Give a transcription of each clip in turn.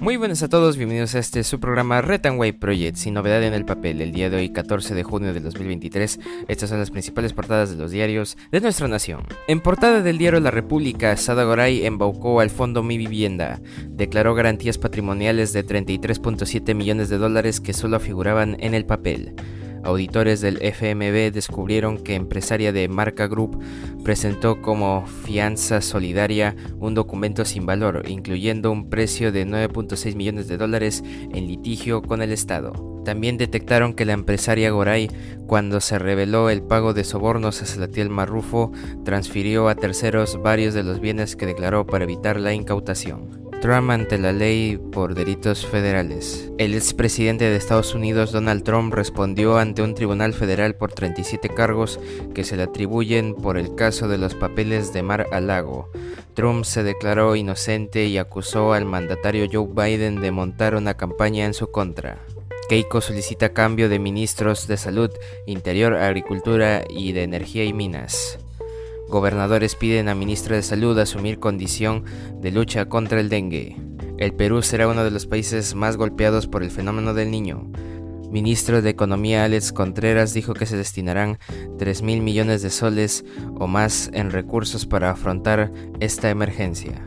Muy buenas a todos, bienvenidos a este su programa Red and White Project, sin novedad en el papel. El día de hoy, 14 de junio del 2023, estas son las principales portadas de los diarios de nuestra nación. En portada del diario La República, Sada Goray embaucó al fondo Mi Vivienda, declaró garantías patrimoniales de 33.7 millones de dólares que solo figuraban en el papel. Auditores del FMB descubrieron que empresaria de Marca Group presentó como fianza solidaria un documento sin valor, incluyendo un precio de 9.6 millones de dólares en litigio con el Estado. También detectaron que la empresaria Goray, cuando se reveló el pago de sobornos a Salatiel Marrufo, transfirió a terceros varios de los bienes que declaró para evitar la incautación. Trump ante la ley por delitos federales. El expresidente de Estados Unidos Donald Trump respondió ante un tribunal federal por 37 cargos que se le atribuyen por el caso de los papeles de Mar a Lago. Trump se declaró inocente y acusó al mandatario Joe Biden de montar una campaña en su contra. Keiko solicita cambio de ministros de Salud, Interior, Agricultura y de Energía y Minas. Gobernadores piden a ministro de Salud asumir condición de lucha contra el dengue. El Perú será uno de los países más golpeados por el fenómeno del niño. Ministro de Economía Alex Contreras dijo que se destinarán 3 mil millones de soles o más en recursos para afrontar esta emergencia.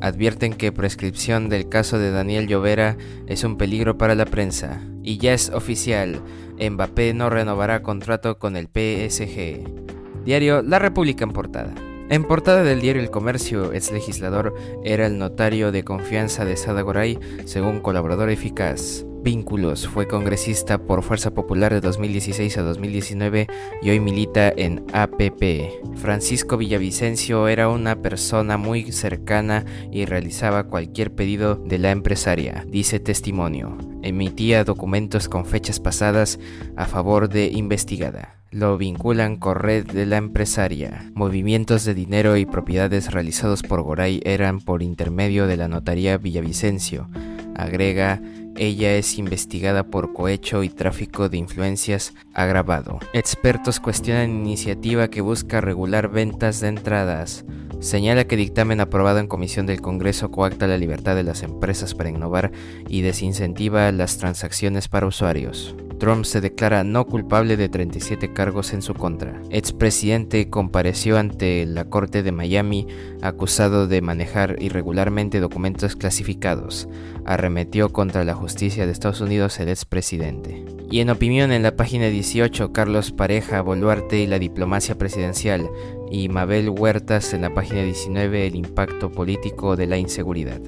Advierten que prescripción del caso de Daniel Llovera es un peligro para la prensa. Y ya es oficial, Mbappé no renovará contrato con el PSG. Diario La República en portada. En portada del diario El Comercio, ex legislador era el notario de confianza de Sada Goray, según colaborador eficaz. Vínculos, fue congresista por Fuerza Popular de 2016 a 2019 y hoy milita en APP. Francisco Villavicencio era una persona muy cercana y realizaba cualquier pedido de la empresaria, dice testimonio. Emitía documentos con fechas pasadas a favor de investigada lo vinculan con red de la empresaria. Movimientos de dinero y propiedades realizados por Goray eran por intermedio de la notaría Villavicencio. Agrega, ella es investigada por cohecho y tráfico de influencias agravado. Expertos cuestionan iniciativa que busca regular ventas de entradas. Señala que dictamen aprobado en comisión del Congreso coacta la libertad de las empresas para innovar y desincentiva las transacciones para usuarios. Trump se declara no culpable de 37 cargos en su contra. Expresidente compareció ante la Corte de Miami acusado de manejar irregularmente documentos clasificados. Arremetió contra la justicia de Estados Unidos el expresidente. Y en opinión en la página 18, Carlos Pareja, Boluarte y la diplomacia presidencial, y Mabel Huertas en la página 19, el impacto político de la inseguridad.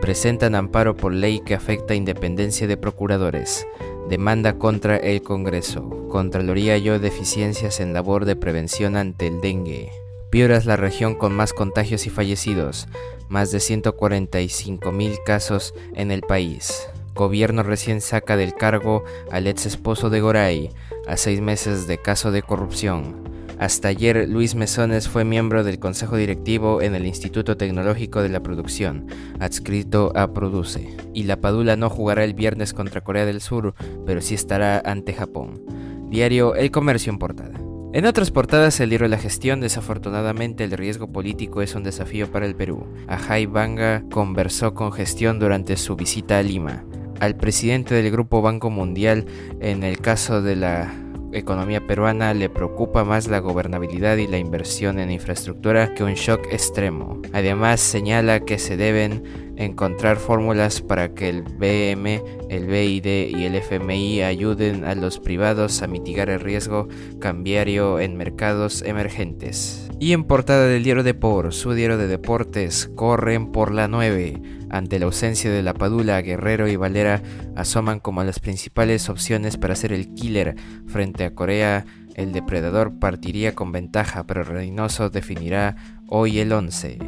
Presentan amparo por ley que afecta independencia de procuradores. Demanda contra el Congreso. Contraloría halló deficiencias en labor de prevención ante el dengue. Piura es la región con más contagios y fallecidos, más de 145 mil casos en el país. Gobierno recién saca del cargo al ex esposo de Goray, a seis meses de caso de corrupción. Hasta ayer, Luis Mesones fue miembro del consejo directivo en el Instituto Tecnológico de la Producción, adscrito a Produce. Y la Padula no jugará el viernes contra Corea del Sur, pero sí estará ante Japón. Diario El Comercio en portada. En otras portadas, el libro La Gestión, desafortunadamente el riesgo político es un desafío para el Perú. Ajay Banga conversó con gestión durante su visita a Lima. Al presidente del Grupo Banco Mundial, en el caso de la economía peruana le preocupa más la gobernabilidad y la inversión en infraestructura que un shock extremo. Además señala que se deben encontrar fórmulas para que el BM, el BID y el FMI ayuden a los privados a mitigar el riesgo cambiario en mercados emergentes. Y en portada del diario Depor, su diario de deportes, corren por la 9 ante la ausencia de la Padula, Guerrero y Valera asoman como las principales opciones para ser el killer frente a Corea. El depredador partiría con ventaja, pero Reynoso definirá hoy el 11.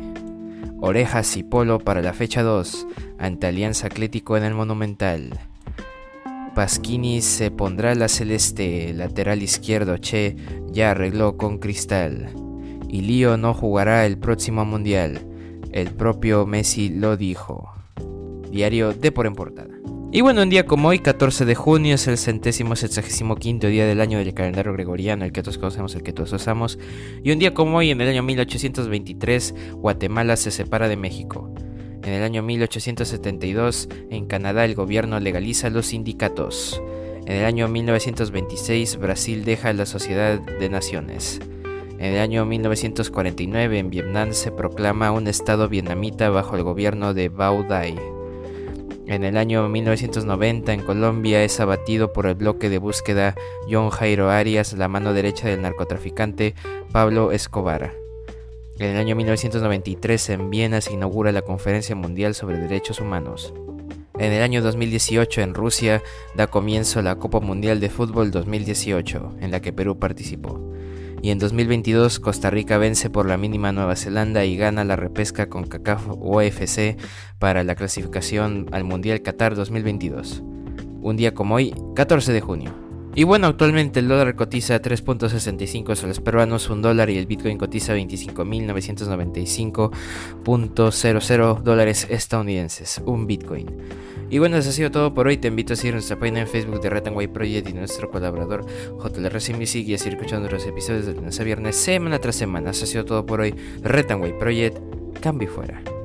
Orejas y Polo para la fecha 2 ante Alianza Atlético en el Monumental. Pasquini se pondrá la celeste, lateral izquierdo Che ya arregló con Cristal. Y Lío no jugará el próximo mundial. El propio Messi lo dijo. Diario de por en portada. Y bueno, un día como hoy, 14 de junio, es el centésimo sexagésimo quinto día del año del calendario gregoriano, el que todos conocemos, el que todos usamos. Y un día como hoy, en el año 1823, Guatemala se separa de México. En el año 1872, en Canadá el gobierno legaliza los sindicatos. En el año 1926, Brasil deja la Sociedad de Naciones. En el año 1949, en Vietnam se proclama un estado vietnamita bajo el gobierno de Bao Dai. En el año 1990, en Colombia, es abatido por el bloque de búsqueda John Jairo Arias, la mano derecha del narcotraficante Pablo Escobar. En el año 1993 en Viena se inaugura la Conferencia Mundial sobre Derechos Humanos. En el año 2018 en Rusia da comienzo la Copa Mundial de Fútbol 2018, en la que Perú participó. Y en 2022 Costa Rica vence por la mínima Nueva Zelanda y gana la repesca con CACAF OFC para la clasificación al Mundial Qatar 2022. Un día como hoy, 14 de junio. Y bueno, actualmente el dólar cotiza 3.65 soles peruanos, un dólar y el Bitcoin cotiza 25.995.00 dólares estadounidenses, un Bitcoin. Y bueno, eso ha sido todo por hoy. Te invito a seguir nuestra página en Facebook de Way Project y nuestro colaborador JLRC Music y a seguir escuchando los episodios de lunes a viernes, semana tras semana. Eso ha sido todo por hoy. Way Project, cambio fuera.